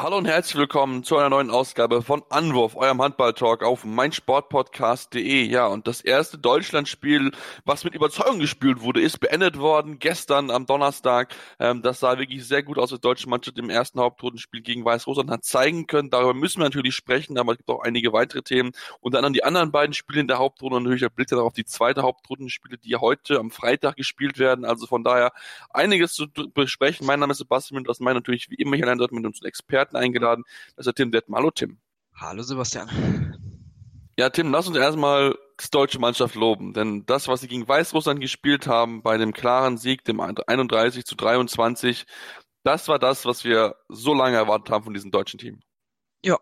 Hallo und herzlich willkommen zu einer neuen Ausgabe von Anwurf, eurem Handball-Talk auf meinsportpodcast.de. Ja, und das erste Deutschlandspiel, was mit Überzeugung gespielt wurde, ist beendet worden gestern am Donnerstag. Ähm, das sah wirklich sehr gut aus, die deutsche Mannschaft im ersten Hauptrundenspiel gegen Weißrussland hat zeigen können. Darüber müssen wir natürlich sprechen, aber es gibt auch einige weitere Themen. Unter anderem die anderen beiden Spiele in der Hauptrunde und natürlich der Blick dann auf die zweite Hauptrundenspiele, die heute am Freitag gespielt werden. Also von daher einiges zu besprechen. Mein Name ist Sebastian und das meine natürlich wie immer hier dort mit uns Experten Experten eingeladen. Das ist Tim Detmer. Hallo Tim. Hallo Sebastian. Ja, Tim, lass uns erstmal die deutsche Mannschaft loben, denn das, was sie gegen Weißrussland gespielt haben, bei dem klaren Sieg, dem 31 zu 23, das war das, was wir so lange erwartet haben von diesem deutschen Team. Ja,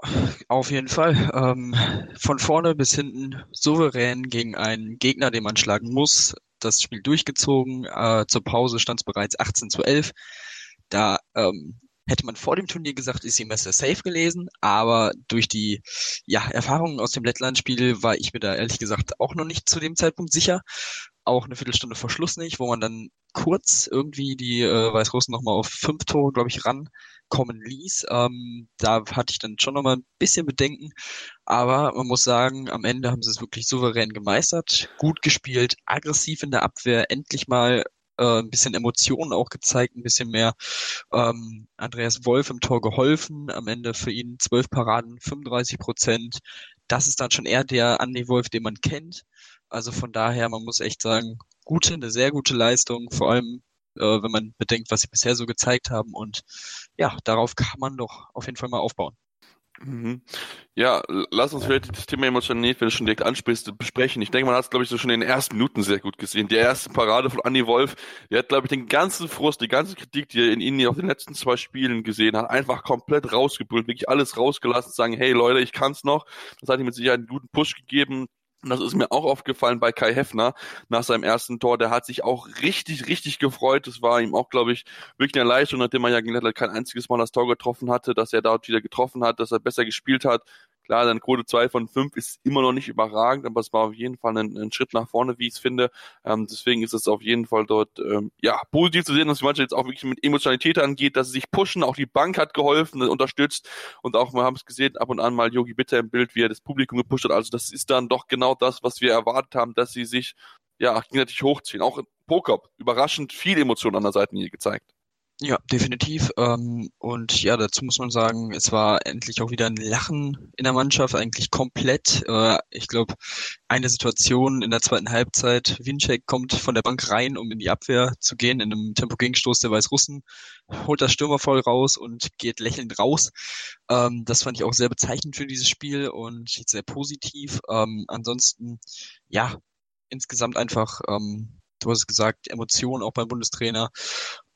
auf jeden Fall. Ähm, von vorne bis hinten souverän gegen einen Gegner, den man schlagen muss. Das Spiel durchgezogen. Äh, zur Pause stand es bereits 18 zu 11. Da ähm, Hätte man vor dem Turnier gesagt, ist die Messe safe gelesen, aber durch die ja, Erfahrungen aus dem Lettland-Spiel war ich mir da ehrlich gesagt auch noch nicht zu dem Zeitpunkt sicher. Auch eine Viertelstunde vor Schluss nicht, wo man dann kurz irgendwie die äh, Weißrussen nochmal auf fünf Tore, glaube ich, rankommen ließ. Ähm, da hatte ich dann schon nochmal ein bisschen Bedenken. Aber man muss sagen, am Ende haben sie es wirklich souverän gemeistert, gut gespielt, aggressiv in der Abwehr, endlich mal äh, ein bisschen Emotionen auch gezeigt, ein bisschen mehr ähm, Andreas Wolf im Tor geholfen. Am Ende für ihn zwölf Paraden, 35 Prozent. Das ist dann schon eher der Andy Wolf, den man kennt. Also von daher, man muss echt sagen, gute, eine sehr gute Leistung, vor allem äh, wenn man bedenkt, was sie bisher so gezeigt haben. Und ja, darauf kann man doch auf jeden Fall mal aufbauen. Mhm. Ja, lass uns vielleicht das Thema Emotionalität, wenn du schon direkt ansprichst, besprechen. Ich denke, man hat es, glaube ich, so schon in den ersten Minuten sehr gut gesehen. Die erste Parade von Andy Wolf, die hat, glaube ich, den ganzen Frust, die ganze Kritik, die er in ihnen auf den letzten zwei Spielen gesehen hat, einfach komplett rausgebrüllt, wirklich alles rausgelassen, sagen, hey Leute, ich kann's noch. Das hat ihm mit Sicherheit einen guten Push gegeben. Und das ist mir auch aufgefallen bei Kai Heffner nach seinem ersten Tor. Der hat sich auch richtig, richtig gefreut. Das war ihm auch, glaube ich, wirklich eine Leistung, nachdem er ja gegen Lettland kein einziges Mal das Tor getroffen hatte, dass er dort wieder getroffen hat, dass er besser gespielt hat. Klar, dann Quote 2 von 5 ist immer noch nicht überragend, aber es war auf jeden Fall ein, ein Schritt nach vorne, wie ich es finde. Ähm, deswegen ist es auf jeden Fall dort ähm, ja positiv zu sehen, dass die Mannschaft jetzt auch wirklich mit Emotionalität angeht, dass sie sich pushen. Auch die Bank hat geholfen, unterstützt und auch, wir haben es gesehen, ab und an mal Yogi Bitter im Bild, wie er das Publikum gepusht hat. Also das ist dann doch genau das, was wir erwartet haben, dass sie sich ja gegenseitig hochziehen. Auch Pokop, überraschend viel Emotion an der Seitenlinie gezeigt. Ja, definitiv. Ähm, und ja, dazu muss man sagen, es war endlich auch wieder ein Lachen in der Mannschaft, eigentlich komplett. Äh, ich glaube, eine Situation in der zweiten Halbzeit, Winczek kommt von der Bank rein, um in die Abwehr zu gehen, in einem Tempo-Gegenstoß der Weißrussen, holt das Stürmer voll raus und geht lächelnd raus. Ähm, das fand ich auch sehr bezeichnend für dieses Spiel und sehr positiv. Ähm, ansonsten, ja, insgesamt einfach ähm, du hast es gesagt, Emotionen auch beim Bundestrainer.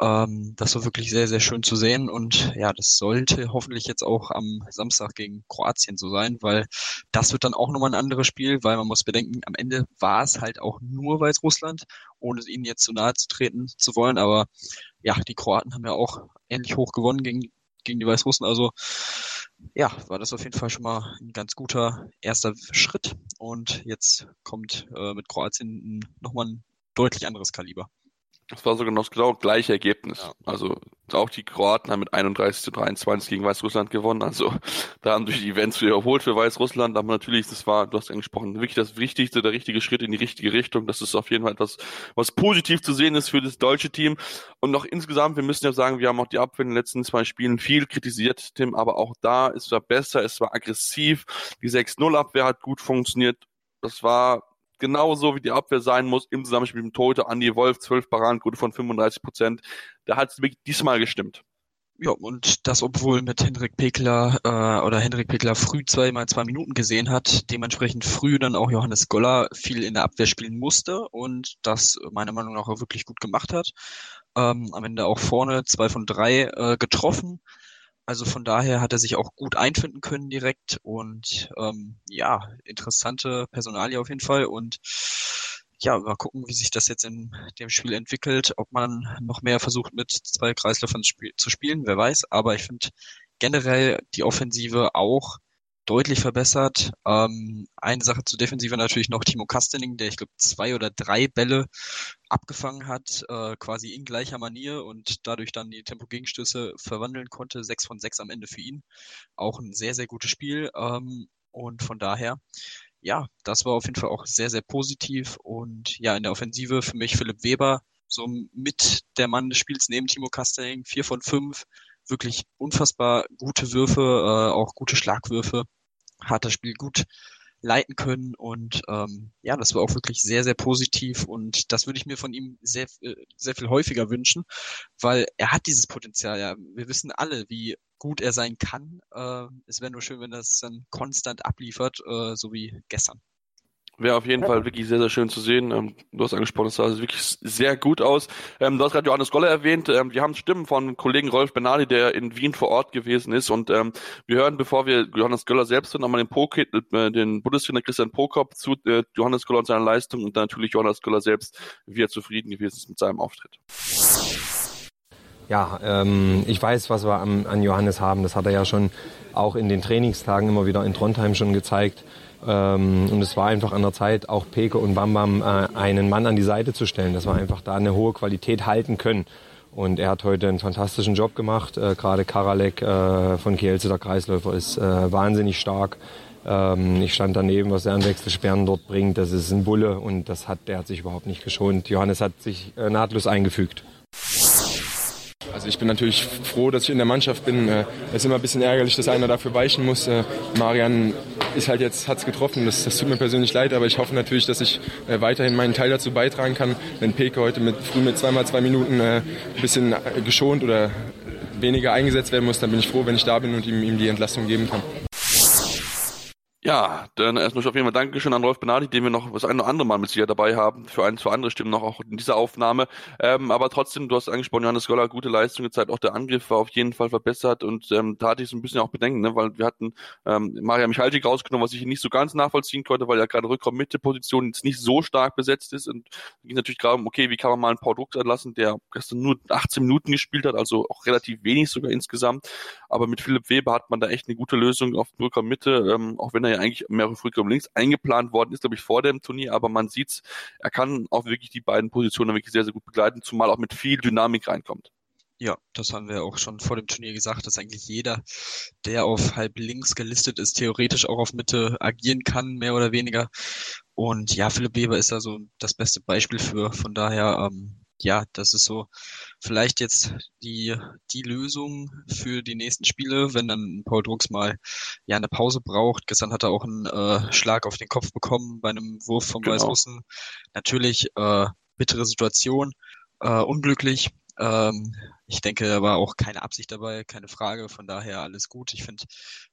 Ähm, das war wirklich sehr, sehr schön zu sehen und ja, das sollte hoffentlich jetzt auch am Samstag gegen Kroatien so sein, weil das wird dann auch nochmal ein anderes Spiel, weil man muss bedenken, am Ende war es halt auch nur Weißrussland, ohne ihnen jetzt zu nahe zu treten zu wollen, aber ja, die Kroaten haben ja auch ähnlich hoch gewonnen gegen, gegen die Weißrussen, also ja, war das auf jeden Fall schon mal ein ganz guter erster Schritt. Und jetzt kommt äh, mit Kroatien nochmal ein deutlich anderes Kaliber. Das war sogar noch das genau gleiche Ergebnis. Ja. Also auch die Kroaten haben mit 31 zu 23 gegen Weißrussland gewonnen. Also da haben sich die Events wiederholt für Weißrussland. Aber natürlich, das war, du hast angesprochen, wirklich das Wichtigste, der richtige Schritt in die richtige Richtung. Das ist auf jeden Fall etwas, was positiv zu sehen ist für das deutsche Team. Und noch insgesamt, wir müssen ja sagen, wir haben auch die Abwehr in den letzten zwei Spielen viel kritisiert, Tim. Aber auch da, es war besser, es war aggressiv. Die 6-0-Abwehr hat gut funktioniert. Das war genauso wie die Abwehr sein muss im Zusammenspiel mit dem Torhüter Andi Wolf, 12 Paradenquote von 35 Prozent. Da hat es wirklich diesmal gestimmt. Ja, und das obwohl mit Hendrik Pekler äh, oder Hendrik Pekler früh zweimal zwei Minuten gesehen hat, dementsprechend früh dann auch Johannes Goller viel in der Abwehr spielen musste und das meiner Meinung nach auch wirklich gut gemacht hat. Ähm, am Ende auch vorne zwei von drei äh, getroffen. Also von daher hat er sich auch gut einfinden können direkt und ähm, ja, interessante Personalie auf jeden Fall. Und ja, mal gucken, wie sich das jetzt in dem Spiel entwickelt, ob man noch mehr versucht mit zwei Kreisläufern zu spielen, wer weiß. Aber ich finde generell die Offensive auch deutlich verbessert. Ähm, eine Sache zur Defensive natürlich noch Timo Kastening, der ich glaube zwei oder drei Bälle abgefangen hat, äh, quasi in gleicher Manier und dadurch dann die Tempo-Gegenstöße verwandeln konnte. Sechs von sechs am Ende für ihn. Auch ein sehr, sehr gutes Spiel. Ähm, und von daher, ja, das war auf jeden Fall auch sehr, sehr positiv. Und ja, in der Offensive für mich Philipp Weber, so mit der Mann des Spiels neben Timo Kastening, vier von fünf wirklich unfassbar gute Würfe, äh, auch gute Schlagwürfe, hat das Spiel gut leiten können und ähm, ja, das war auch wirklich sehr, sehr positiv und das würde ich mir von ihm sehr, äh, sehr viel häufiger wünschen, weil er hat dieses Potenzial, ja. Wir wissen alle, wie gut er sein kann. Äh, es wäre nur schön, wenn es dann konstant abliefert, äh, so wie gestern. Wäre auf jeden Fall wirklich sehr, sehr schön zu sehen. Ähm, du hast angesprochen, es sah wirklich sehr gut aus. Ähm, du hast gerade Johannes Goller erwähnt. Ähm, wir haben Stimmen von Kollegen Rolf Benali, der in Wien vor Ort gewesen ist. Und ähm, wir hören, bevor wir Johannes Goller selbst hören, nochmal den, äh, den Bundestrainer Christian Prokop zu äh, Johannes Goller und seiner Leistung und dann natürlich Johannes Goller selbst, wie er zufrieden gewesen ist mit seinem Auftritt. Ja, ähm, ich weiß, was wir am, an Johannes haben. Das hat er ja schon auch in den Trainingstagen immer wieder in Trondheim schon gezeigt. Ähm, und es war einfach an der Zeit, auch Peke und Bambam äh, einen Mann an die Seite zu stellen, dass wir einfach da eine hohe Qualität halten können. Und er hat heute einen fantastischen Job gemacht. Äh, Gerade Karalek äh, von Kielce, der Kreisläufer, ist wahnsinnig stark. Ähm, ich stand daneben, was er an Wechselsperren dort bringt. Das ist ein Bulle und das hat, der hat sich überhaupt nicht geschont. Johannes hat sich nahtlos eingefügt. Also ich bin natürlich froh, dass ich in der Mannschaft bin. Es ist immer ein bisschen ärgerlich, dass einer dafür weichen muss. Marian ist halt jetzt, hat's getroffen. Das, das tut mir persönlich leid, aber ich hoffe natürlich, dass ich äh, weiterhin meinen Teil dazu beitragen kann. Wenn Peke heute mit, früh mit zweimal zwei Minuten äh, ein bisschen geschont oder weniger eingesetzt werden muss, dann bin ich froh, wenn ich da bin und ihm, ihm die Entlastung geben kann. Ja, dann erstmal auf jeden Fall Dankeschön an Rolf Benadi, den wir noch das eine oder andere Mal mit sicher dabei haben, für ein, zwei andere Stimmen noch auch in dieser Aufnahme. Ähm, aber trotzdem, du hast angesprochen, Johannes Goller, gute Leistung gezeigt, auch der Angriff war auf jeden Fall verbessert und ähm, da hatte ich so ein bisschen auch Bedenken, ne, weil wir hatten ähm, Maria Michalczyk rausgenommen, was ich nicht so ganz nachvollziehen konnte, weil ja gerade Rückraum-Mitte-Position jetzt nicht so stark besetzt ist und ging natürlich gerade um, okay, wie kann man mal einen Paul Drucks anlassen, der gestern nur 18 Minuten gespielt hat, also auch relativ wenig sogar insgesamt, aber mit Philipp Weber hat man da echt eine gute Lösung auf Rückraum-Mitte, ähm, auch wenn er ja eigentlich mehr auf Rückraum links eingeplant worden ist, glaube ich, vor dem Turnier, aber man sieht's, er kann auch wirklich die beiden Positionen wirklich sehr, sehr gut begleiten, zumal auch mit viel Dynamik reinkommt. Ja, das haben wir auch schon vor dem Turnier gesagt, dass eigentlich jeder, der auf halb links gelistet ist, theoretisch auch auf Mitte agieren kann, mehr oder weniger. Und ja, Philipp Weber ist da so das beste Beispiel für. Von daher, ähm, ja, das ist so vielleicht jetzt die, die Lösung für die nächsten Spiele, wenn dann Paul Drucks mal ja eine Pause braucht. Gestern hat er auch einen äh, Schlag auf den Kopf bekommen bei einem Wurf vom genau. Weißrussen. Natürlich äh, bittere Situation, äh, unglücklich. Ähm, ich denke, da war auch keine Absicht dabei, keine Frage. Von daher alles gut. Ich finde,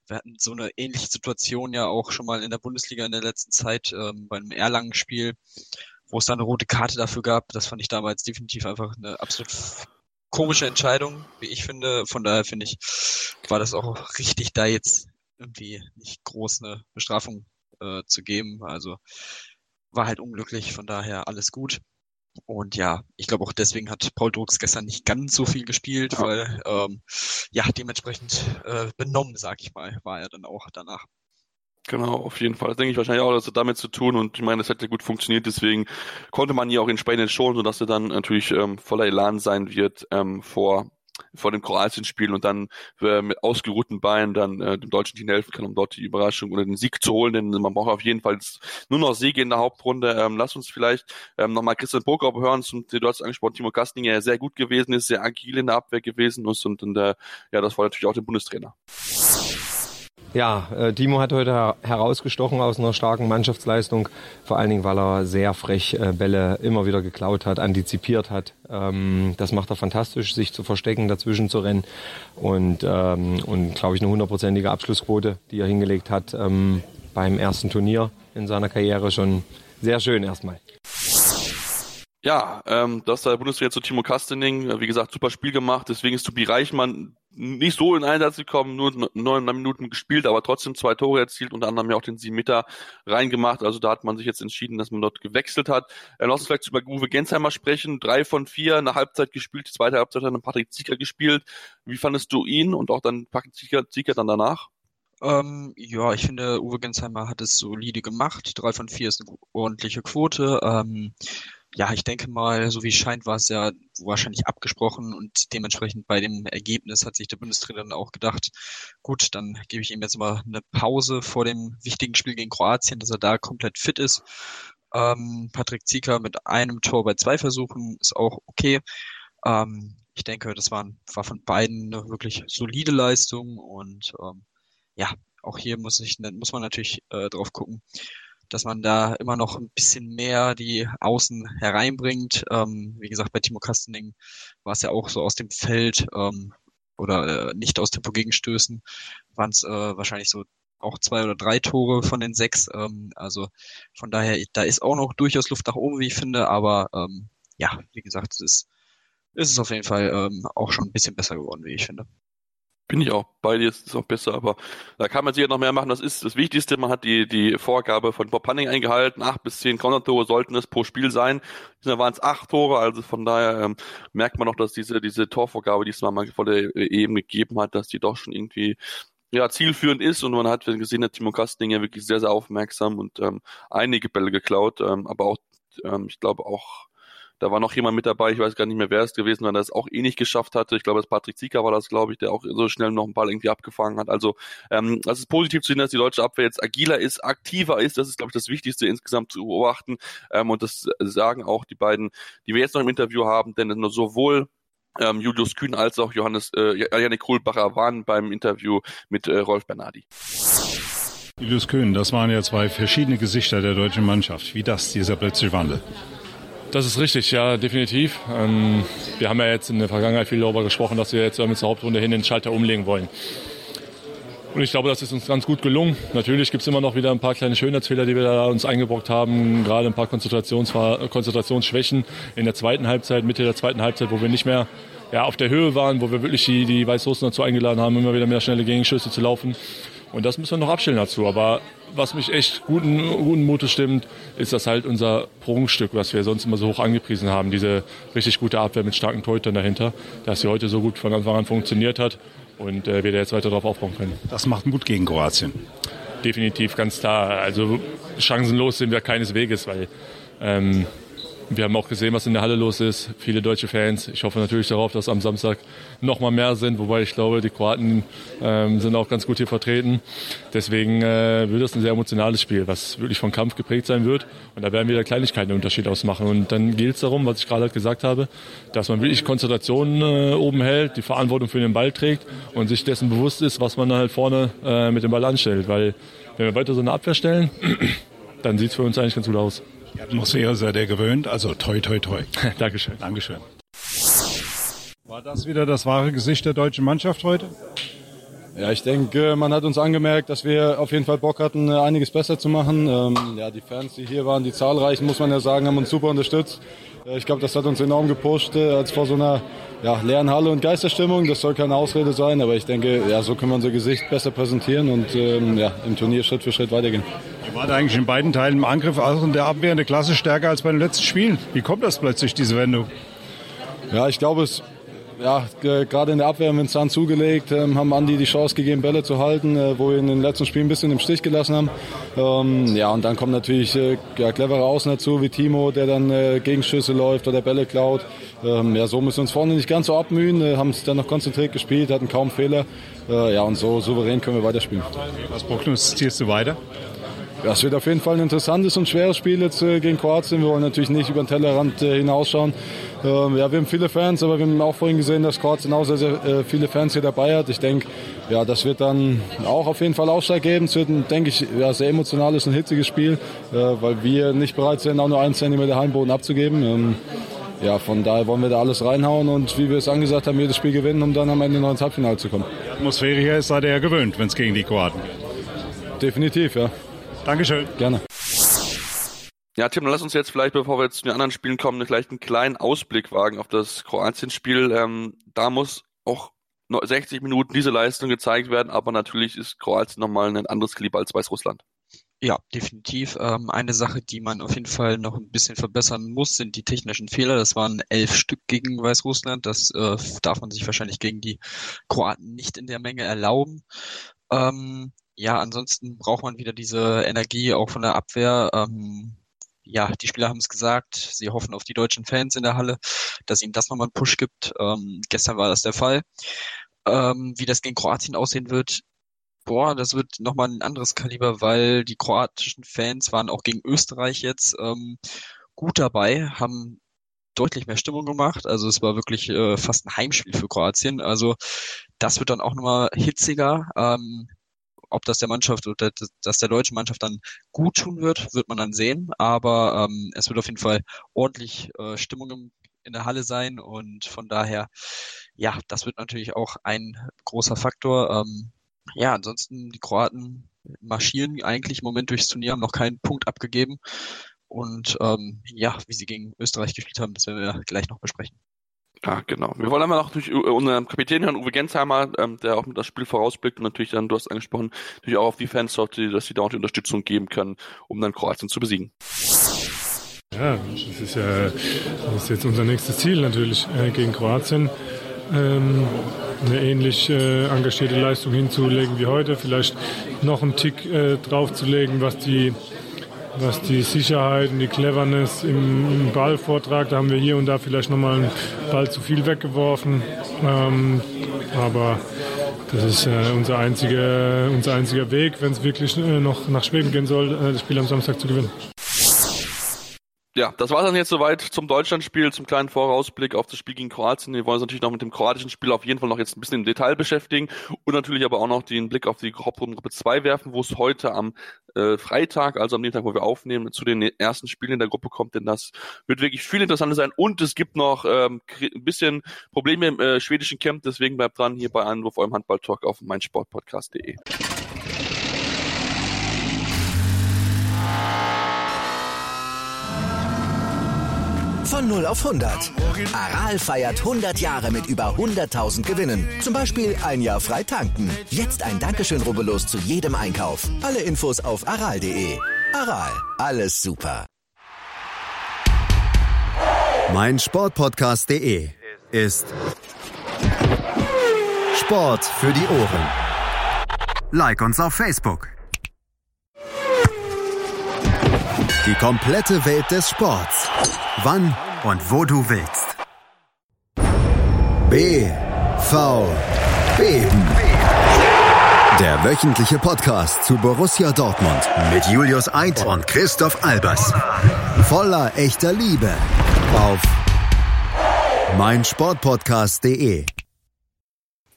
wir hatten so eine ähnliche Situation ja auch schon mal in der Bundesliga in der letzten Zeit ähm, bei einem Erlangen-Spiel wo es da eine rote Karte dafür gab. Das fand ich damals definitiv einfach eine absolut komische Entscheidung, wie ich finde. Von daher finde ich, war das auch richtig, da jetzt irgendwie nicht groß eine Bestrafung äh, zu geben. Also war halt unglücklich, von daher alles gut. Und ja, ich glaube auch deswegen hat Paul Drucks gestern nicht ganz so viel gespielt, weil ähm, ja dementsprechend äh, benommen, sag ich mal, war er dann auch danach. Genau, auf jeden Fall. Das denke ich wahrscheinlich auch, dass er damit zu tun und ich meine, das hätte gut funktioniert, deswegen konnte man ihn auch in Spanien schon, sodass er dann natürlich ähm, voller Elan sein wird ähm, vor vor dem Kroatien-Spiel und dann äh, mit ausgeruhten Beinen dann äh, dem deutschen Team helfen kann, um dort die Überraschung oder den Sieg zu holen, denn man braucht auf jeden Fall nur noch Siege in der Hauptrunde. Ähm, lass uns vielleicht ähm, nochmal Christian Prokop hören, zum, du hast angesprochen, Timo Kastinger, der sehr gut gewesen ist, sehr agil in der Abwehr gewesen ist und, und äh, ja, das war natürlich auch der Bundestrainer. Ja, äh, Timo hat heute herausgestochen aus einer starken Mannschaftsleistung, vor allen Dingen, weil er sehr frech äh, Bälle immer wieder geklaut hat, antizipiert hat. Ähm, das macht er fantastisch, sich zu verstecken, dazwischen zu rennen und, ähm, und glaube ich, eine hundertprozentige Abschlussquote, die er hingelegt hat ähm, beim ersten Turnier in seiner Karriere schon sehr schön erstmal. Ja, ähm, das ist der Bundesliga zu Timo Kastening. Wie gesagt, super Spiel gemacht. Deswegen ist Tobi Reichmann nicht so in Einsatz gekommen, nur neun Minuten gespielt, aber trotzdem zwei Tore erzielt, unter anderem ja auch den sieben Meter reingemacht. Also da hat man sich jetzt entschieden, dass man dort gewechselt hat. Äh, lass uns vielleicht über Uwe Gensheimer sprechen. Drei von vier, eine Halbzeit gespielt, die zweite Halbzeit hat dann Patrick Zieger gespielt. Wie fandest du ihn und auch dann Patrick Zieger dann danach? Ähm, ja, ich finde, Uwe Gensheimer hat es solide gemacht. Drei von vier ist eine ordentliche Quote. Ähm, ja, ich denke mal, so wie es scheint, war es ja wahrscheinlich abgesprochen und dementsprechend bei dem Ergebnis hat sich der Bundestrainer dann auch gedacht, gut, dann gebe ich ihm jetzt mal eine Pause vor dem wichtigen Spiel gegen Kroatien, dass er da komplett fit ist. Ähm, Patrick Zieker mit einem Tor bei zwei Versuchen ist auch okay. Ähm, ich denke, das war, war von beiden eine wirklich solide Leistung und ähm, ja, auch hier muss ich muss man natürlich äh, drauf gucken, dass man da immer noch ein bisschen mehr die Außen hereinbringt. Ähm, wie gesagt, bei Timo Kastening war es ja auch so aus dem Feld ähm, oder äh, nicht aus Tempo gegenstößen, waren es äh, wahrscheinlich so auch zwei oder drei Tore von den sechs. Ähm, also von daher, da ist auch noch durchaus Luft nach oben, wie ich finde, aber ähm, ja, wie gesagt, es ist, ist es auf jeden Fall ähm, auch schon ein bisschen besser geworden, wie ich finde. Bin ich auch bei dir, ist auch besser, aber da kann man sicher noch mehr machen. Das ist das Wichtigste. Man hat die, die Vorgabe von Bob Hunning eingehalten. Acht bis zehn Counter-Tore sollten es pro Spiel sein. Diesmal waren es acht Tore, also von daher ähm, merkt man noch, dass diese, diese Torvorgabe, die es mal vor der EM gegeben hat, dass die doch schon irgendwie ja, zielführend ist und man hat gesehen, dass Timo Kastning ja wirklich sehr, sehr aufmerksam und ähm, einige Bälle geklaut, ähm, aber auch, ähm, ich glaube auch da war noch jemand mit dabei, ich weiß gar nicht mehr, wer es gewesen war, der es auch eh nicht geschafft hatte. Ich glaube, das Patrick Zieker war das, glaube ich, der auch so schnell noch einen Ball irgendwie abgefangen hat. Also ähm, das ist positiv zu sehen, dass die deutsche Abwehr jetzt agiler ist, aktiver ist. Das ist, glaube ich, das Wichtigste insgesamt zu beobachten. Ähm, und das sagen auch die beiden, die wir jetzt noch im Interview haben, denn nur sowohl ähm, Julius Kühn als auch Johannes äh, Janik Kohlbacher waren beim Interview mit äh, Rolf Bernardi. Julius Kühn, das waren ja zwei verschiedene Gesichter der deutschen Mannschaft. Wie das, dieser plötzliche Wandel? Das ist richtig, ja, definitiv. Ähm, wir haben ja jetzt in der Vergangenheit viel darüber gesprochen, dass wir jetzt zur Hauptrunde hin den Schalter umlegen wollen. Und ich glaube, das ist uns ganz gut gelungen. Natürlich gibt es immer noch wieder ein paar kleine Schönheitsfehler, die wir da uns eingebrockt haben. Gerade ein paar Konzentrations Konzentrationsschwächen in der zweiten Halbzeit, Mitte der zweiten Halbzeit, wo wir nicht mehr ja, auf der Höhe waren, wo wir wirklich die, die Weißrussen dazu eingeladen haben, immer wieder mehr schnelle Gegenschüsse zu laufen. Und das müssen wir noch abstellen dazu. Aber was mich echt guten, guten Mutes stimmt, ist das halt unser Prunkstück, was wir sonst immer so hoch angepriesen haben. Diese richtig gute Abwehr mit starken Torhütern dahinter, dass sie heute so gut von Anfang an funktioniert hat und äh, wir da jetzt weiter darauf aufbauen können. Das macht Mut gegen Kroatien. Definitiv, ganz klar. Also chancenlos sind wir keinesweges, weil ähm, wir haben auch gesehen, was in der Halle los ist. Viele deutsche Fans. Ich hoffe natürlich darauf, dass am Samstag noch mal mehr sind, wobei ich glaube, die Kroaten ähm, sind auch ganz gut hier vertreten. Deswegen äh, wird es ein sehr emotionales Spiel, was wirklich von Kampf geprägt sein wird. Und da werden wieder Kleinigkeiten einen Unterschied ausmachen. Und dann gilt es darum, was ich gerade halt gesagt habe, dass man wirklich Konzentration äh, oben hält, die Verantwortung für den Ball trägt und sich dessen bewusst ist, was man halt vorne äh, mit dem Ball anstellt. Weil wenn wir weiter so eine Abwehr stellen, dann sieht es für uns eigentlich ganz gut aus. Die Atmosphäre seid ihr gewöhnt, also toi, toi, toi. Dankeschön. Dankeschön. War das wieder das wahre Gesicht der deutschen Mannschaft heute? Ja, ich denke, man hat uns angemerkt, dass wir auf jeden Fall Bock hatten, einiges besser zu machen. Ähm, ja, die Fans, die hier waren, die zahlreichen, muss man ja sagen, haben uns super unterstützt. Ich glaube, das hat uns enorm gepusht, äh, als vor so einer ja, leeren Halle und Geisterstimmung. Das soll keine Ausrede sein, aber ich denke, ja, so können wir unser Gesicht besser präsentieren und ähm, ja, im Turnier Schritt für Schritt weitergehen. Ihr wart eigentlich in beiden Teilen im Angriff, auch in der Abwehr eine Klasse stärker als bei den letzten Spielen. Wie kommt das plötzlich, diese Wendung? Ja, ich glaube, es ja, gerade in der Abwehr haben wir uns dann zugelegt, ähm, haben Andi die Chance gegeben, Bälle zu halten, äh, wo wir in den letzten Spielen ein bisschen im Stich gelassen haben. Ähm, ja, und dann kommen natürlich äh, ja, clevere Außen dazu, wie Timo, der dann äh, Gegenschüsse läuft oder Bälle klaut. Ähm, ja, so müssen wir uns vorne nicht ganz so abmühen, äh, haben es dann noch konzentriert gespielt, hatten kaum Fehler. Äh, ja, und so souverän können wir weiterspielen. Was prognostizierst du weiter? Ja, es wird auf jeden Fall ein interessantes und schweres Spiel jetzt äh, gegen Kroatien. Wir wollen natürlich nicht über den Tellerrand äh, hinausschauen. Ähm, ja, wir haben viele Fans, aber wir haben auch vorhin gesehen, dass Kroatien auch sehr, sehr äh, viele Fans hier dabei hat. Ich denke, ja, das wird dann auch auf jeden Fall Ausschlag geben. Es wird, ein, denke ich, ja, sehr emotionales und hitziges Spiel, weil wir nicht bereit sind, auch nur einen Zentimeter Heimboden abzugeben. Ähm, ja, von daher wollen wir da alles reinhauen und wie wir es angesagt haben, jedes Spiel gewinnen, um dann am Ende noch ins Halbfinale zu kommen. Die Atmosphäre hier ist seid ihr ja gewöhnt, wenn es gegen die Kroaten geht. Definitiv, ja. Dankeschön. Gerne. Ja, Tim, lass uns jetzt vielleicht, bevor wir jetzt zu den anderen Spielen kommen, vielleicht einen kleinen Ausblick wagen auf das Kroatien-Spiel. Ähm, da muss auch 60 Minuten diese Leistung gezeigt werden, aber natürlich ist Kroatien nochmal ein anderes Kaliber als Weißrussland. Ja, definitiv. Ähm, eine Sache, die man auf jeden Fall noch ein bisschen verbessern muss, sind die technischen Fehler. Das waren elf Stück gegen Weißrussland. Das äh, darf man sich wahrscheinlich gegen die Kroaten nicht in der Menge erlauben. Ähm, ja, ansonsten braucht man wieder diese Energie auch von der Abwehr. Ähm, ja, die Spieler haben es gesagt, sie hoffen auf die deutschen Fans in der Halle, dass ihnen das nochmal einen Push gibt. Ähm, gestern war das der Fall. Ähm, wie das gegen Kroatien aussehen wird, boah, das wird nochmal ein anderes Kaliber, weil die kroatischen Fans waren auch gegen Österreich jetzt ähm, gut dabei, haben deutlich mehr Stimmung gemacht. Also es war wirklich äh, fast ein Heimspiel für Kroatien. Also das wird dann auch nochmal hitziger. Ähm, ob das der Mannschaft oder das der deutschen Mannschaft dann gut tun wird, wird man dann sehen. Aber ähm, es wird auf jeden Fall ordentlich äh, Stimmung im, in der Halle sein und von daher, ja, das wird natürlich auch ein großer Faktor. Ähm, ja, ansonsten die Kroaten marschieren eigentlich im Moment durchs Turnier, haben noch keinen Punkt abgegeben. Und ähm, ja, wie sie gegen Österreich gespielt haben, das werden wir gleich noch besprechen. Ja, genau. Wir wollen einmal noch durch unseren Kapitän hören, Uwe Gensheimer, ähm, der auch mit das Spiel vorausblickt und natürlich dann, du hast angesprochen, natürlich auch auf die Fans, dass sie da auch die Unterstützung geben können, um dann Kroatien zu besiegen. Ja, das ist ja das ist jetzt unser nächstes Ziel natürlich äh, gegen Kroatien. Ähm, eine ähnlich äh, engagierte Leistung hinzulegen wie heute, vielleicht noch einen Tick äh, draufzulegen, was die was die Sicherheit und die Cleverness im, im Ballvortrag, da haben wir hier und da vielleicht nochmal einen Ball zu viel weggeworfen. Ähm, aber das ist äh, unser, einziger, unser einziger Weg, wenn es wirklich äh, noch nach Schweden gehen soll, äh, das Spiel am Samstag zu gewinnen. Ja, das war dann jetzt soweit zum Deutschlandspiel, zum kleinen Vorausblick auf das Spiel gegen Kroatien. Wir wollen uns natürlich noch mit dem kroatischen Spiel auf jeden Fall noch jetzt ein bisschen im Detail beschäftigen und natürlich aber auch noch den Blick auf die Hauptrundengruppe 2 werfen, wo es heute am äh, Freitag, also am Tag, wo wir aufnehmen, zu den ersten Spielen in der Gruppe kommt, denn das wird wirklich viel interessanter sein und es gibt noch ähm, ein bisschen Probleme im äh, schwedischen Camp, deswegen bleibt dran hier bei Anruf eurem Handball-Talk auf meinsportpodcast.de. Von 0 auf 100. Aral feiert 100 Jahre mit über 100.000 Gewinnen. Zum Beispiel ein Jahr frei tanken. Jetzt ein Dankeschön, rubbellos zu jedem Einkauf. Alle Infos auf aral.de. Aral, alles super. Mein Sportpodcast.de ist Sport für die Ohren. Like uns auf Facebook. Die komplette Welt des Sports. Wann und wo du willst. BV Beben. Der wöchentliche Podcast zu Borussia Dortmund mit Julius Eid und Christoph Albers. Voller echter Liebe auf meinsportpodcast.de.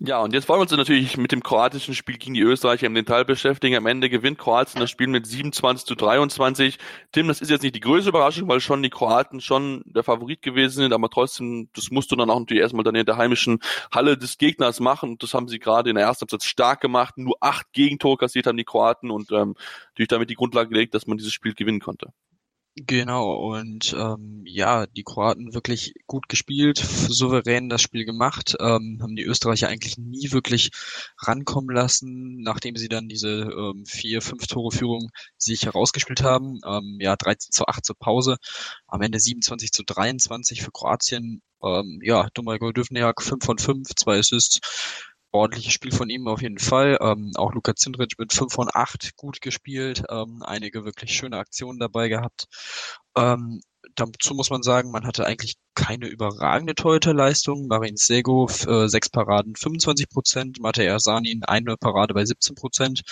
Ja, und jetzt wollen wir uns natürlich mit dem kroatischen Spiel gegen die Österreicher im Detail beschäftigen. Am Ende gewinnt Kroatien das Spiel mit 27 zu 23. Tim, das ist jetzt nicht die größte Überraschung, weil schon die Kroaten schon der Favorit gewesen sind, aber trotzdem, das musst du dann auch natürlich erstmal dann in der heimischen Halle des Gegners machen. Und das haben sie gerade in der ersten Halbzeit stark gemacht. Nur acht Gegentore kassiert haben die Kroaten und ähm, natürlich damit die Grundlage gelegt, dass man dieses Spiel gewinnen konnte. Genau, und ähm, ja, die Kroaten wirklich gut gespielt, souverän das Spiel gemacht, ähm, haben die Österreicher eigentlich nie wirklich rankommen lassen, nachdem sie dann diese ähm, vier, fünf Tore Führung sich herausgespielt haben. Ähm, ja, 13 zu 8 zur Pause, am Ende 27 zu 23 für Kroatien. Ähm, ja, Domagoj Duvniak 5 von 5, zwei Assists ordentliches Spiel von ihm auf jeden Fall. Ähm, auch Luka Zindric mit 5 von 8 gut gespielt, ähm, einige wirklich schöne Aktionen dabei gehabt. Ähm, dazu muss man sagen, man hatte eigentlich keine überragende Torhüterleistung. Marin Sego, äh, sechs Paraden, 25 Prozent. Matej Ersanin, eine Parade bei 17 Prozent.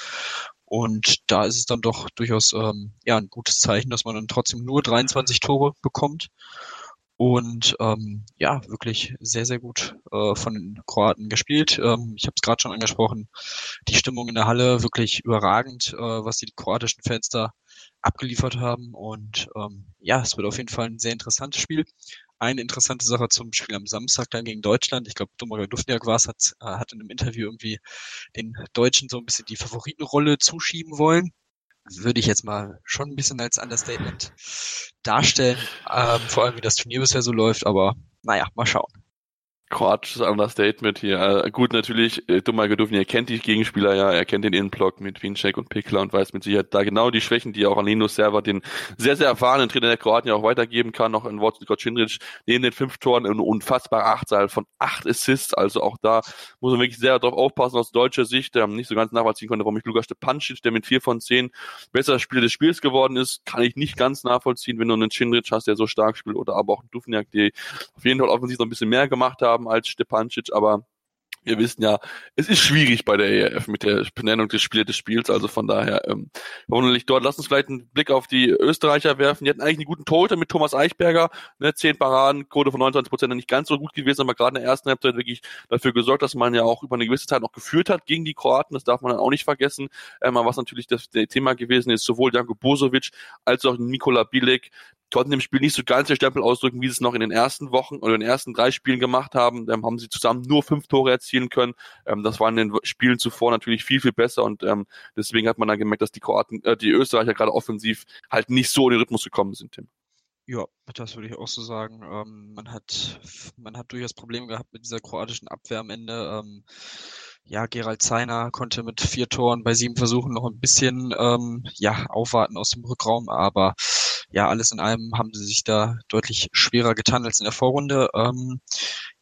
Und da ist es dann doch durchaus ähm, ja ein gutes Zeichen, dass man dann trotzdem nur 23 Tore bekommt. Und ähm, ja, wirklich sehr, sehr gut äh, von den Kroaten gespielt. Ähm, ich habe es gerade schon angesprochen, die Stimmung in der Halle wirklich überragend, äh, was die kroatischen Fans da abgeliefert haben. Und ähm, ja, es wird auf jeden Fall ein sehr interessantes Spiel. Eine interessante Sache zum Spiel am Samstag dann gegen Deutschland. Ich glaube, Domagoj Dufniak war es, hat, äh, hat in einem Interview irgendwie den Deutschen so ein bisschen die Favoritenrolle zuschieben wollen. Würde ich jetzt mal schon ein bisschen als Understatement darstellen. Ähm, vor allem, wie das Turnier bisher so läuft, aber naja, mal schauen kroatisches Understatement hier. Äh, gut, natürlich, äh, Dummer Geduvni, er kennt die Gegenspieler ja, er kennt den Innenblock mit Winczek und Pickler und weiß mit Sicherheit da genau die Schwächen, die auch an Linus Server, den sehr, sehr erfahrenen Trainer der Kroaten ja auch weitergeben kann. Noch ein Wort zu Kocindric, neben den fünf Toren eine unfassbare Achtzahl von acht Assists, also auch da muss man wirklich sehr darauf aufpassen aus deutscher Sicht, der nicht so ganz nachvollziehen konnte, warum ich Lukas Stepancic, der mit vier von zehn besser Spieler des Spiels geworden ist, kann ich nicht ganz nachvollziehen, wenn du einen Cindric hast, der so stark spielt oder aber auch einen Duvniak, die auf jeden Fall offensiv noch ein bisschen mehr gemacht haben haben als Stepancic, aber wir wissen ja, es ist schwierig bei der ERF mit der Benennung des Spiels des Spiels, also von daher ähm, verwunderlich dort. Lass uns vielleicht einen Blick auf die Österreicher werfen. Die hatten eigentlich einen guten Torhüter mit Thomas Eichberger, ne, zehn Paraden, Quote von 29 Prozent, nicht ganz so gut gewesen, aber gerade in der ersten Halbzeit wirklich dafür gesorgt, dass man ja auch über eine gewisse Zeit noch geführt hat gegen die Kroaten. Das darf man dann auch nicht vergessen. Ähm, was natürlich das, das Thema gewesen ist, sowohl Janko Bosovic als auch Nikola Bilek, konnten im Spiel nicht so ganz der Stempel ausdrücken, wie sie es noch in den ersten Wochen oder in den ersten drei Spielen gemacht haben. Dann haben sie zusammen nur fünf Tore erzielen können. Ähm, das war in den Spielen zuvor natürlich viel, viel besser und ähm, deswegen hat man dann gemerkt, dass die Kroaten, äh, die Österreicher gerade offensiv halt nicht so in den Rhythmus gekommen sind, Tim. Ja, das würde ich auch so sagen. Ähm, man hat, man hat durchaus Probleme gehabt mit dieser kroatischen Abwehr am Ende. Ähm, ja, Gerald Zeiner konnte mit vier Toren bei sieben Versuchen noch ein bisschen ähm, ja, aufwarten aus dem Rückraum, aber ja, alles in allem haben sie sich da deutlich schwerer getan als in der Vorrunde. Ähm,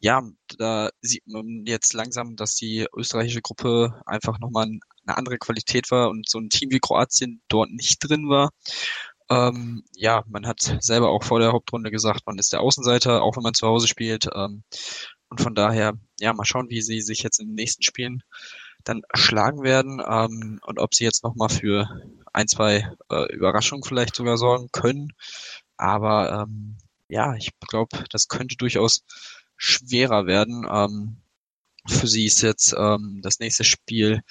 ja, da sieht man jetzt langsam, dass die österreichische Gruppe einfach nochmal eine andere Qualität war und so ein Team wie Kroatien dort nicht drin war. Ähm, ja, man hat selber auch vor der Hauptrunde gesagt, man ist der Außenseiter, auch wenn man zu Hause spielt. Ähm, und von daher, ja, mal schauen, wie sie sich jetzt in den nächsten Spielen dann schlagen werden ähm, und ob sie jetzt nochmal für ein, zwei äh, Überraschungen vielleicht sogar sorgen können. Aber ähm, ja, ich glaube, das könnte durchaus schwerer werden. Ähm, für sie ist jetzt ähm, das nächste Spiel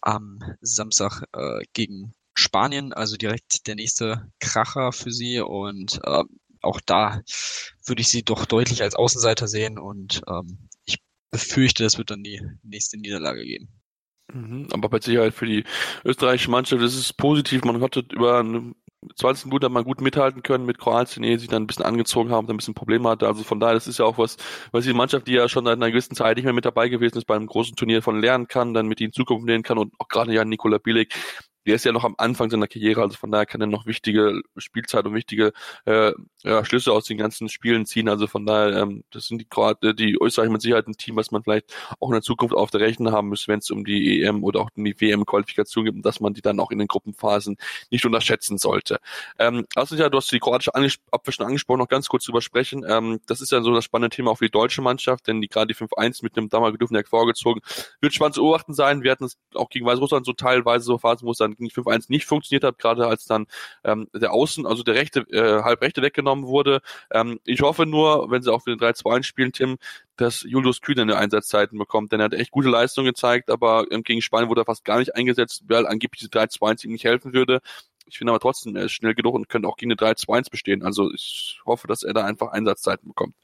am Samstag äh, gegen Spanien, also direkt der nächste Kracher für sie und äh, auch da würde ich sie doch deutlich als Außenseiter sehen und ähm, ich befürchte, es wird dann die nächste Niederlage geben. Mhm, aber bei Sicherheit für die österreichische Mannschaft ist es positiv. Man hat über eine 20 Minuten man gut mithalten können mit Kroatien, ehe sie dann ein bisschen angezogen haben, ein bisschen Probleme hatte. Also von daher, das ist ja auch was, was die Mannschaft, die ja schon seit einer gewissen Zeit nicht mehr mit dabei gewesen ist, bei einem großen Turnier von lernen kann, dann mit ihnen Zukunft lernen kann und auch gerade ja Nikola Bilek, der ist ja noch am Anfang seiner Karriere, also von daher kann er noch wichtige Spielzeit und wichtige äh, ja, Schlüsse aus den ganzen Spielen ziehen. Also von daher, ähm, das sind die Kroaten, die Österreich mit Sicherheit ein Team, was man vielleicht auch in der Zukunft auf der Rechnung haben müsste, wenn es um die EM oder auch um die WM-Qualifikation geht, dass man die dann auch in den Gruppenphasen nicht unterschätzen sollte. Ähm, also ja, du hast die kroatische Abwehr schon angesprochen, noch ganz kurz drüber sprechen. Ähm, das ist ja so das spannende Thema auch für die deutsche Mannschaft, denn die gerade die 5-1 mit einem Damals Dufniak vorgezogen. Wird spannend zu beobachten sein. Wir hatten es auch gegen Weißrussland so teilweise so Phasen, wo es dann gegen 5-1 nicht funktioniert hat, gerade als dann ähm, der Außen, also der rechte, äh, halbrechte weggenommen wurde. Ähm, ich hoffe nur, wenn sie auch für den 3-2 spielen, Tim, dass Julius Kühn eine Einsatzzeiten bekommt, denn er hat echt gute Leistungen gezeigt, aber ähm, gegen Spanien wurde er fast gar nicht eingesetzt, weil angeblich die 3-2 ihm nicht helfen würde. Ich finde aber trotzdem, er ist schnell genug und könnte auch gegen eine 3-2-1 bestehen. Also ich hoffe, dass er da einfach Einsatzzeiten bekommt.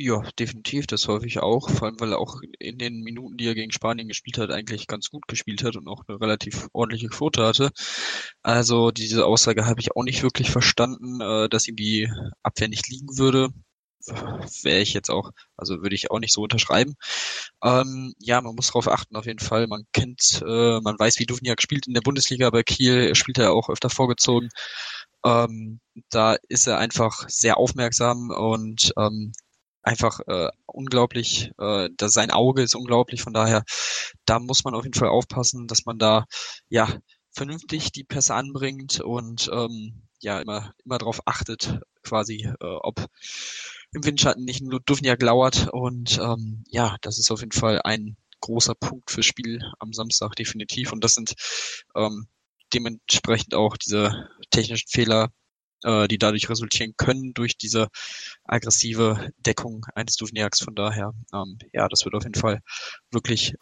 Ja, definitiv, das hoffe ich auch. Vor allem, weil er auch in den Minuten, die er gegen Spanien gespielt hat, eigentlich ganz gut gespielt hat und auch eine relativ ordentliche Quote hatte. Also diese Aussage habe ich auch nicht wirklich verstanden, äh, dass ihm die Abwehr nicht liegen würde. Wäre ich jetzt auch, also würde ich auch nicht so unterschreiben. Ähm, ja, man muss darauf achten, auf jeden Fall. Man kennt, äh, man weiß, wie Duvniak spielt in der Bundesliga bei Kiel, spielt er auch öfter vorgezogen. Ähm, da ist er einfach sehr aufmerksam und ähm, einfach äh, unglaublich, äh, dass sein Auge ist unglaublich, von daher, da muss man auf jeden Fall aufpassen, dass man da ja vernünftig die Pässe anbringt und ähm, ja immer immer darauf achtet, quasi, äh, ob im Windschatten nicht nur Duvniak lauert. Und ähm, ja, das ist auf jeden Fall ein großer Punkt fürs Spiel am Samstag definitiv. Und das sind ähm, dementsprechend auch diese technischen Fehler, äh, die dadurch resultieren können durch diese aggressive Deckung eines Duvniaks. Von daher, ähm, ja, das wird auf jeden Fall wirklich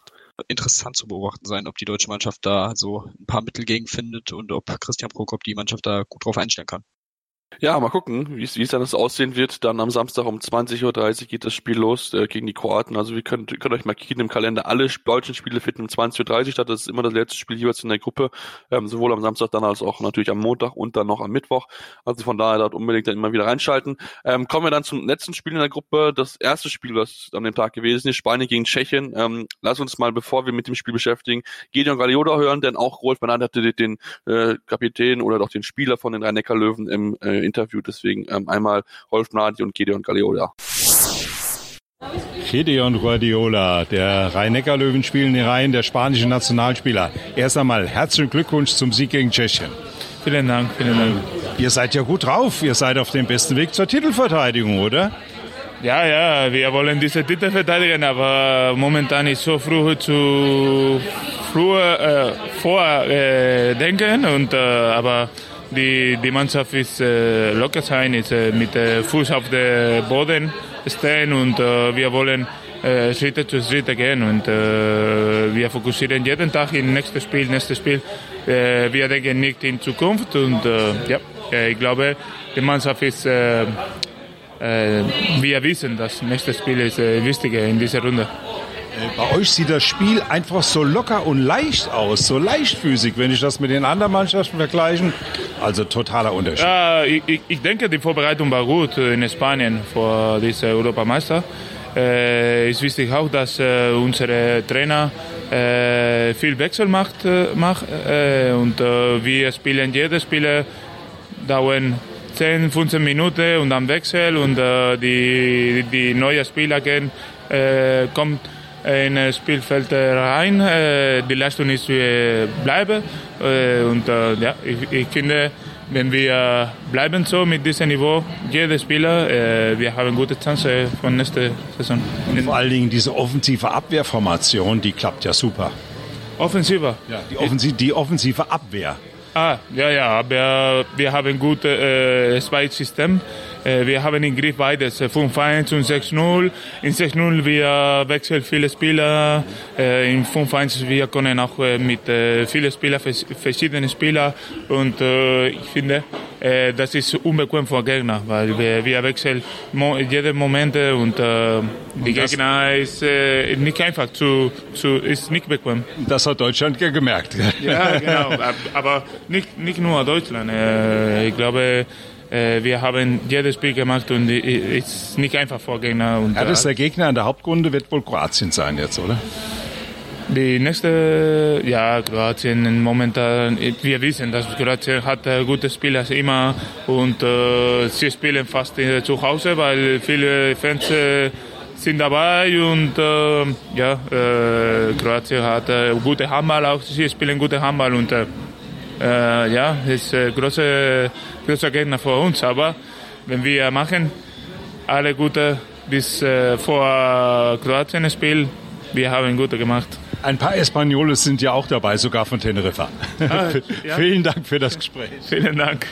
interessant zu beobachten sein, ob die deutsche Mannschaft da so ein paar Mittel gegen findet und ob Christian Prokop die Mannschaft da gut drauf einstellen kann. Ja, mal gucken, wie es dann aussehen wird. Dann am Samstag um 20.30 Uhr geht das Spiel los äh, gegen die Kroaten. Also wir könnt, könnt euch markieren im Kalender. Alle deutschen Spiele finden um 20.30 Uhr statt. Das ist immer das letzte Spiel jeweils in der Gruppe. Ähm, sowohl am Samstag dann als auch natürlich am Montag und dann noch am Mittwoch. Also von daher dort unbedingt dann immer wieder reinschalten. Ähm, kommen wir dann zum letzten Spiel in der Gruppe. Das erste Spiel, was an dem Tag gewesen ist, Spanien gegen Tschechien. Ähm, lass uns mal, bevor wir mit dem Spiel beschäftigen, Gideon Galioda hören, denn auch Rolf Bernard hatte den äh, Kapitän oder doch den Spieler von den Rhein-Neckar-Löwen im äh, Interview. Deswegen ähm, einmal Rolf Nadi und Gedeon Galliola. Gedeon Guardiola, der Rhein-Neckar-Löwen spielen in Reihen der spanischen Nationalspieler. Erst einmal herzlichen Glückwunsch zum Sieg gegen Tschechien. Vielen Dank, vielen Dank. Ihr seid ja gut drauf. Ihr seid auf dem besten Weg zur Titelverteidigung, oder? Ja, ja, wir wollen diese Titel verteidigen, aber momentan ist so früh zu früh äh, vordenken äh, und äh, aber die, die Mannschaft ist äh, locker sein, ist äh, mit äh, Fuß auf dem Boden stehen und wir wollen Schritte zu Schritte gehen und wir fokussieren jeden Tag in nächstes Spiel, nächstes Spiel. Wir denken nicht in Zukunft und ja, ich glaube, die Mannschaft ist, wir wissen, dass nächstes Spiel ist äh, wichtiger in dieser Runde. Bei euch sieht das Spiel einfach so locker und leicht aus, so leichtfüßig, wenn ich das mit den anderen Mannschaften vergleiche. Also totaler Unterschied. Ja, ich, ich denke, die Vorbereitung war gut in Spanien vor dieser Europameister. Äh, ist wichtig auch, dass äh, unsere Trainer äh, viel Wechsel macht, äh, macht äh, und äh, wir spielen jedes Spiel dauern 10, 15 Minuten und dann Wechsel und äh, die, die neue Spieler gehen, äh, kommt in das Spielfeld rein. Äh, die Leistung ist äh, bleiben äh, und äh, ja, ich, ich finde, wenn wir bleiben so mit diesem Niveau, jeder Spieler, äh, wir haben gute Chance von nächster Saison. Und vor allen Dingen diese offensive Abwehrformation, die klappt ja super. Offensiver? Ja, die, Offensive, die offensive Abwehr. Ah, ja, ja, aber wir haben gutes äh, Zweitsystem. Äh, wir haben im Griff beides, 5-1 und 6-0. In 6-0 wir wechseln viele Spieler. Äh, in 5-1 wir können auch äh, mit äh, vielen Spielern, verschiedenen Spielern. Und äh, ich finde, äh, das ist unbequem für Gegner, weil wir, wir wechseln jeden Moment und äh, die Gegner ist äh, nicht einfach zu, zu, ist nicht bequem. Das hat Deutschland ja gemerkt. Ja, genau. Aber nicht, nicht nur Deutschland. Äh, ich glaube, äh, wir haben jedes Spiel gemacht und es ist nicht einfach vor Gegner. Und, ja, das ist der Gegner in der Hauptrunde wird wohl Kroatien sein jetzt, oder? Die nächste, ja, Kroatien momentan, wir wissen, dass Kroatien hat gute Spieler immer und äh, sie spielen fast zu Hause, weil viele Fans äh, sind dabei und äh, ja, äh, Kroatien hat äh, gute Handball auch, sie spielen gute Handball und äh, ja, ist ein großer, großer Gegner für uns, aber wenn wir machen alle gute bis äh, vor Kroatien Spiel, wir haben gute gemacht. Ein paar Españoles sind ja auch dabei, sogar von Teneriffa. Ah, ja. Vielen Dank für das Gespräch. Vielen Dank.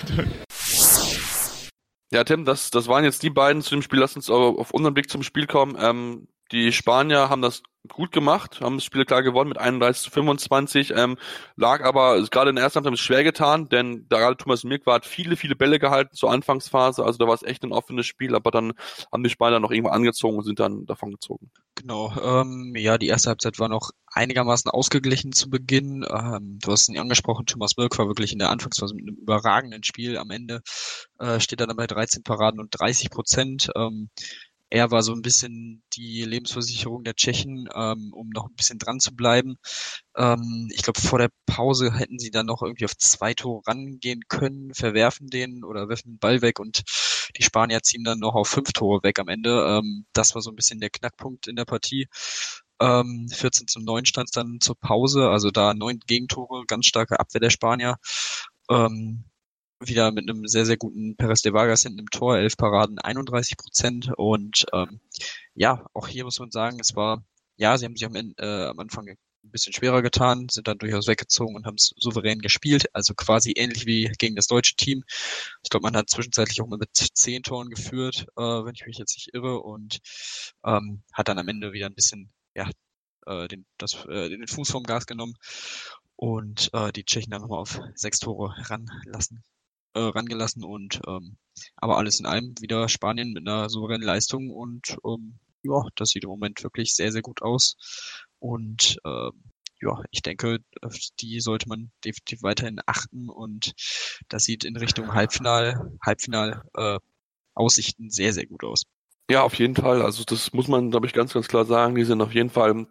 Ja, Tim, das, das waren jetzt die beiden zu dem Spiel. Lass uns auf unseren Blick zum Spiel kommen. Ähm, die Spanier haben das gut gemacht, haben das Spiel klar gewonnen mit 31 zu 25, ähm, lag aber gerade in der ersten Halbzeit schwer getan, denn da gerade Thomas Mirkwart hat viele, viele Bälle gehalten zur Anfangsphase, also da war es echt ein offenes Spiel, aber dann haben die Spanier noch irgendwo angezogen und sind dann davon gezogen. Genau, ähm, ja, die erste Halbzeit war noch einigermaßen ausgeglichen zu Beginn. Ähm, du hast ihn angesprochen, Thomas Mirk war wirklich in der Anfangsphase mit einem überragenden Spiel. Am Ende äh, steht er dann bei 13 Paraden und 30 Prozent. Ähm, er war so ein bisschen die Lebensversicherung der Tschechen, ähm, um noch ein bisschen dran zu bleiben. Ähm, ich glaube, vor der Pause hätten sie dann noch irgendwie auf zwei Tore rangehen können, verwerfen den oder werfen den Ball weg und die Spanier ziehen dann noch auf fünf Tore weg am Ende. Ähm, das war so ein bisschen der Knackpunkt in der Partie. Ähm, 14 zum 9 stand es dann zur Pause, also da neun Gegentore, ganz starke Abwehr der Spanier. Ähm, wieder mit einem sehr, sehr guten Perez de Vargas hinten im Tor, elf Paraden, 31 Prozent. Und ähm, ja, auch hier muss man sagen, es war, ja, sie haben sich am, Ende, äh, am Anfang ein bisschen schwerer getan, sind dann durchaus weggezogen und haben es souverän gespielt. Also quasi ähnlich wie gegen das deutsche Team. Ich glaube, man hat zwischenzeitlich auch mal mit zehn Toren geführt, äh, wenn ich mich jetzt nicht irre, und ähm, hat dann am Ende wieder ein bisschen, ja, äh, den, das, äh, den Fuß vom Gas genommen und äh, die Tschechen dann nochmal auf sechs Tore ranlassen äh, rangelassen und ähm, aber alles in allem wieder Spanien mit einer souveränen Leistung und ähm, ja, das sieht im Moment wirklich sehr, sehr gut aus. Und äh, ja, ich denke, die sollte man definitiv weiterhin achten und das sieht in Richtung Halbfinal, Halbfinal äh, Aussichten sehr, sehr gut aus. Ja, auf jeden Fall. Also das muss man, glaube ich, ganz, ganz klar sagen. Die sind auf jeden Fall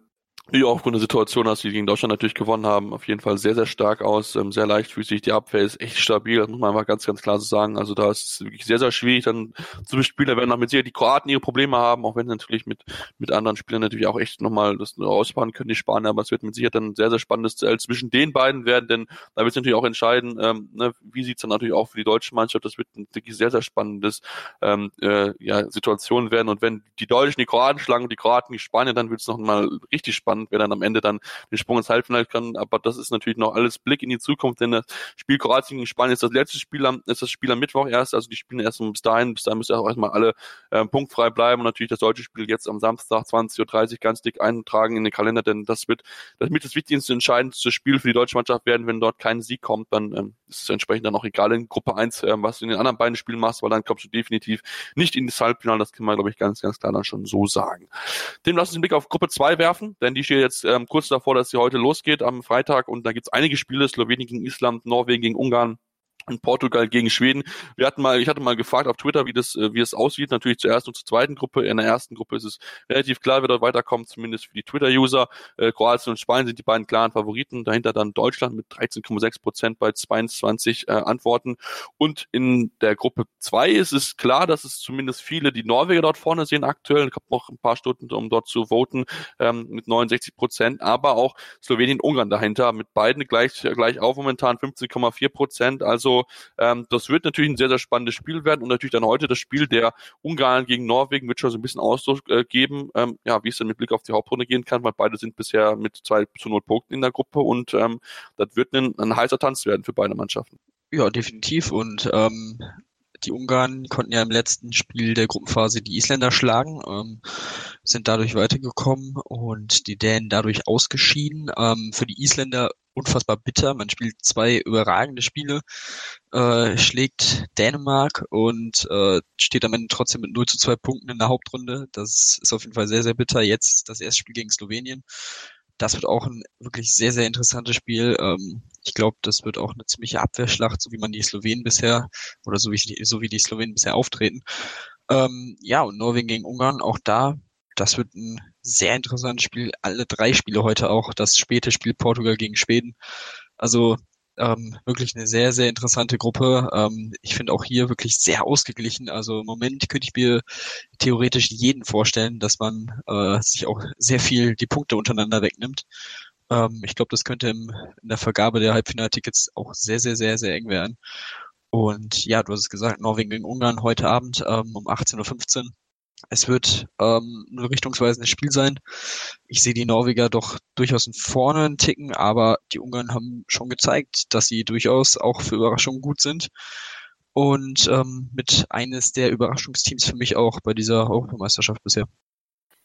auch aufgrund der Situation, dass sie gegen Deutschland natürlich gewonnen haben, auf jeden Fall sehr, sehr stark aus, ähm, sehr leichtfüßig. Die Abwehr ist echt stabil, das muss man einfach ganz, ganz klar so sagen. Also da ist es wirklich sehr, sehr schwierig dann zu bespielen. Da werden auch mit Sicherheit die Kroaten ihre Probleme haben, auch wenn sie natürlich mit, mit anderen Spielern natürlich auch echt nochmal das ausfahren können, die Spanier. Aber es wird mit Sicherheit dann ein sehr, sehr spannendes Duell zwischen den beiden werden, denn da wird es natürlich auch entscheiden, ähm, ne, wie sieht's dann natürlich auch für die deutsche Mannschaft. Das wird ein wirklich sehr, sehr spannendes ähm, äh, ja, Situation werden. Und wenn die Deutschen die Kroaten schlagen und die Kroaten die Spanier, dann wird es noch mal richtig spannend spannend, wer dann am Ende dann den Sprung ins Halbfinale kann. Aber das ist natürlich noch alles Blick in die Zukunft, denn das Spiel Kroatien gegen Spanien ist das letzte Spiel am, ist das Spiel am Mittwoch erst. Also die spielen erst bis dahin, bis dahin müssen auch erstmal alle äh, punktfrei bleiben. Und natürlich das deutsche Spiel jetzt am Samstag 20.30 Uhr ganz dick eintragen in den Kalender, denn das wird das mit das wichtigste entscheidendste Spiel für die deutsche Mannschaft werden. Wenn dort kein Sieg kommt, dann ähm, ist es entsprechend dann auch egal in Gruppe 1, ähm, was du in den anderen beiden Spielen machst, weil dann kommst du definitiv nicht in das Halbfinale. Das kann man, glaube ich, ganz, ganz klar dann schon so sagen. Dem lass uns den Blick auf Gruppe 2 werfen, denn die steht jetzt ähm, kurz davor, dass sie heute losgeht am Freitag. Und da gibt es einige Spiele, Slowenien gegen Island, Norwegen gegen Ungarn, und Portugal gegen Schweden. Wir hatten mal, ich hatte mal gefragt auf Twitter, wie das, äh, wie es aussieht. Natürlich zur ersten und zur zweiten Gruppe. In der ersten Gruppe ist es relativ klar, wer dort weiterkommt, zumindest für die Twitter-User. Äh, Kroatien und Spanien sind die beiden klaren Favoriten. Dahinter dann Deutschland mit 13,6 Prozent bei 22 äh, Antworten. Und in der Gruppe zwei ist es klar, dass es zumindest viele die Norweger dort vorne sehen aktuell. Ich habe noch ein paar Stunden, um dort zu voten, ähm, mit 69 Prozent. Aber auch Slowenien, Ungarn dahinter mit beiden gleich, gleich auf momentan 15,4 Prozent. Also ähm, das wird natürlich ein sehr, sehr spannendes Spiel werden und natürlich dann heute das Spiel der Ungarn gegen Norwegen wird schon so ein bisschen Ausdruck äh, geben, ähm, ja, wie es dann mit Blick auf die Hauptrunde gehen kann, weil beide sind bisher mit zwei zu null Punkten in der Gruppe und ähm, das wird ein, ein heißer Tanz werden für beide Mannschaften. Ja, definitiv und ähm, die Ungarn konnten ja im letzten Spiel der Gruppenphase die Isländer schlagen, ähm, sind dadurch weitergekommen und die Dänen dadurch ausgeschieden. Ähm, für die Isländer unfassbar bitter. Man spielt zwei überragende Spiele, äh, schlägt Dänemark und äh, steht am Ende trotzdem mit 0 zu 2 Punkten in der Hauptrunde. Das ist auf jeden Fall sehr, sehr bitter. Jetzt das erste Spiel gegen Slowenien. Das wird auch ein wirklich sehr, sehr interessantes Spiel. Ähm, ich glaube, das wird auch eine ziemliche Abwehrschlacht, so wie man die Slowenen bisher oder so wie, so wie die Slowenen bisher auftreten. Ähm, ja, und Norwegen gegen Ungarn, auch da, das wird ein sehr interessantes Spiel. Alle drei Spiele heute auch. Das späte Spiel Portugal gegen Schweden. Also ähm, wirklich eine sehr, sehr interessante Gruppe. Ähm, ich finde auch hier wirklich sehr ausgeglichen. Also im Moment könnte ich mir theoretisch jeden vorstellen, dass man äh, sich auch sehr viel die Punkte untereinander wegnimmt. Ähm, ich glaube, das könnte im, in der Vergabe der Halbfinaltickets auch sehr, sehr, sehr, sehr eng werden. Und ja, du hast es gesagt, Norwegen gegen Ungarn heute Abend ähm, um 18.15 Uhr. Es wird ähm, ein richtungsweisendes Spiel sein. Ich sehe die Norweger doch durchaus in vorne einen Ticken, aber die Ungarn haben schon gezeigt, dass sie durchaus auch für Überraschungen gut sind. Und ähm, mit eines der Überraschungsteams für mich auch bei dieser Europameisterschaft bisher.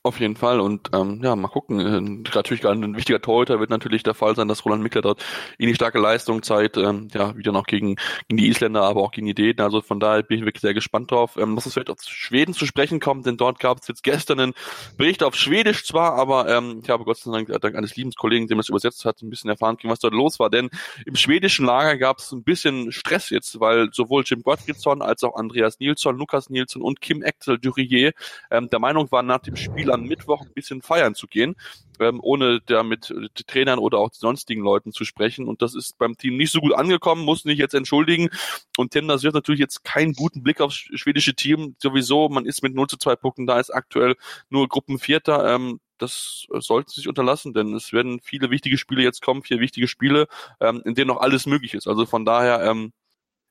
Auf jeden Fall und ähm, ja, mal gucken. Äh, natürlich gerade ein wichtiger Torhüter wird natürlich der Fall sein, dass Roland Mickler dort ähnlich starke Leistung zeigt, ähm, ja, wieder noch gegen, gegen die Isländer, aber auch gegen die Dänen. Also von daher bin ich wirklich sehr gespannt drauf. Ähm, was es vielleicht auf Schweden zu sprechen kommt, denn dort gab es jetzt gestern einen Bericht auf Schwedisch zwar, aber ähm, ich habe Gott sei Dank dank eines lieben Kollegen, dem das übersetzt hat, ein bisschen erfahren können, was dort los war. Denn im schwedischen Lager gab es ein bisschen Stress jetzt, weil sowohl Jim Gottfriedson als auch Andreas Nilsson, Lukas Nilsson und Kim Axel Durier ähm, der Meinung waren, nach dem Spiel am Mittwoch ein bisschen feiern zu gehen, ähm, ohne da mit äh, Trainern oder auch sonstigen Leuten zu sprechen. Und das ist beim Team nicht so gut angekommen, muss mich jetzt entschuldigen. Und Tim, das wird natürlich jetzt keinen guten Blick aufs schwedische Team. Sowieso, man ist mit 0 zu 2 Punkten da, ist aktuell nur Gruppenvierter. Ähm, das sollte sich unterlassen, denn es werden viele wichtige Spiele jetzt kommen, vier wichtige Spiele, ähm, in denen noch alles möglich ist. Also von daher, ähm,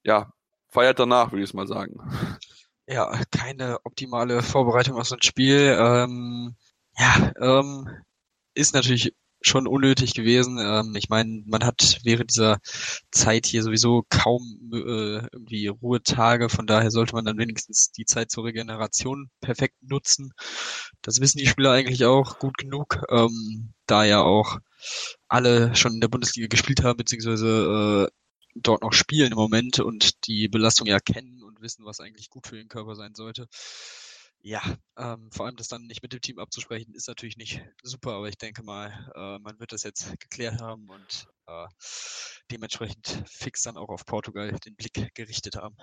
ja, feiert danach, würde ich es mal sagen ja, keine optimale Vorbereitung auf so ein Spiel. Ähm, ja, ähm, ist natürlich schon unnötig gewesen. Ähm, ich meine, man hat während dieser Zeit hier sowieso kaum äh, irgendwie Ruhetage, von daher sollte man dann wenigstens die Zeit zur Regeneration perfekt nutzen. Das wissen die Spieler eigentlich auch gut genug, ähm, da ja auch alle schon in der Bundesliga gespielt haben, beziehungsweise äh, dort noch spielen im Moment und die Belastung ja kennen wissen, was eigentlich gut für den Körper sein sollte. Ja, ähm, vor allem das dann nicht mit dem Team abzusprechen, ist natürlich nicht super, aber ich denke mal, äh, man wird das jetzt geklärt haben und äh, dementsprechend fix dann auch auf Portugal den Blick gerichtet haben.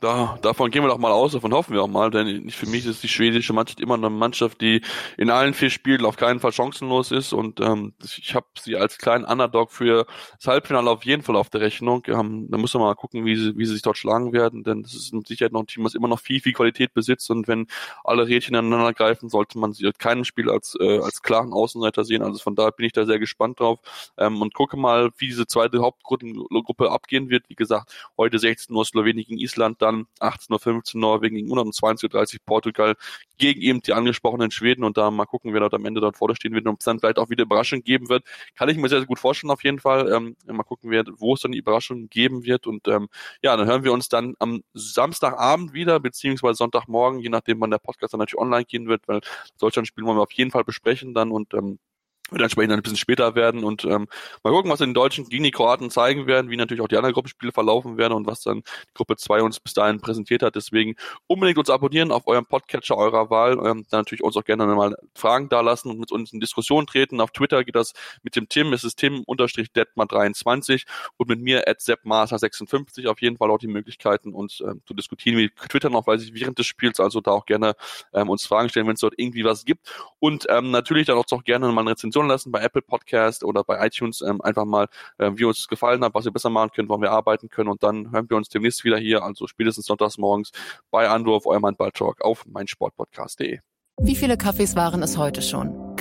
Da, davon gehen wir doch mal aus, davon hoffen wir auch mal, denn für mich ist die schwedische Mannschaft immer eine Mannschaft, die in allen vier Spielen auf keinen Fall chancenlos ist und ähm, ich habe sie als kleinen Underdog für das Halbfinale auf jeden Fall auf der Rechnung. Ähm, da muss man mal gucken, wie sie, wie sie sich dort schlagen werden, denn das ist mit Sicherheit noch ein Team, was immer noch viel, viel Qualität besitzt und wenn alle Rädchen ineinander greifen, sollte man sie keinem Spiel als, äh, als klaren Außenseiter sehen. Also von daher bin ich da sehr gespannt drauf ähm, und gucke mal, wie diese zweite Hauptgruppe abgehen wird. Wie gesagt, heute 16 Uhr Slowenien gegen Island, dann 18.15 Uhr Norwegen gegen Ungarn und 20.30 Uhr Portugal gegen eben die angesprochenen Schweden und da mal gucken, wer dort am Ende dort vorne stehen wird und es dann vielleicht auch wieder Überraschung geben wird. Kann ich mir sehr, sehr gut vorstellen auf jeden Fall. Ähm, mal gucken, wo es dann die Überraschung geben wird und ähm, ja, dann hören wir uns dann am Samstagabend wieder, beziehungsweise Sonntagmorgen, je nachdem wann der Podcast dann natürlich online gehen wird, weil Deutschland-Spiel wollen wir auf jeden Fall besprechen dann und ähm, wird entsprechend ein bisschen später werden und ähm, mal gucken, was den Deutschen gegen die Kroaten zeigen werden, wie natürlich auch die anderen Gruppenspiele verlaufen werden und was dann Gruppe 2 uns bis dahin präsentiert hat. Deswegen unbedingt uns abonnieren auf eurem Podcatcher eurer Wahl. Ähm, dann natürlich uns auch gerne mal Fragen dalassen und mit uns in Diskussion treten. Auf Twitter geht das mit dem Tim, es ist Tim-Detmar23 und mit mir at seppmaster56 auf jeden Fall auch die Möglichkeiten, uns ähm, zu diskutieren. Wir twittern auch, weiß ich, während des Spiels, also da auch gerne ähm, uns Fragen stellen, wenn es dort irgendwie was gibt. Und ähm, natürlich dann auch, gerne mal eine Rezension Rezension lassen bei Apple Podcast oder bei iTunes ähm, einfach mal, äh, wie uns gefallen hat, was wir besser machen können, woran wir arbeiten können und dann hören wir uns demnächst wieder hier, also spätestens sonntags morgens bei auf eurem Handball-Talk auf meinsportpodcast.de. Wie viele Kaffees waren es heute schon?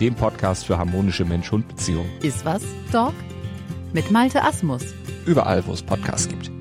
dem Podcast für harmonische Mensch-Hund-Beziehungen. Iswas Dog? Mit Malte Asmus. Überall, wo es Podcasts gibt.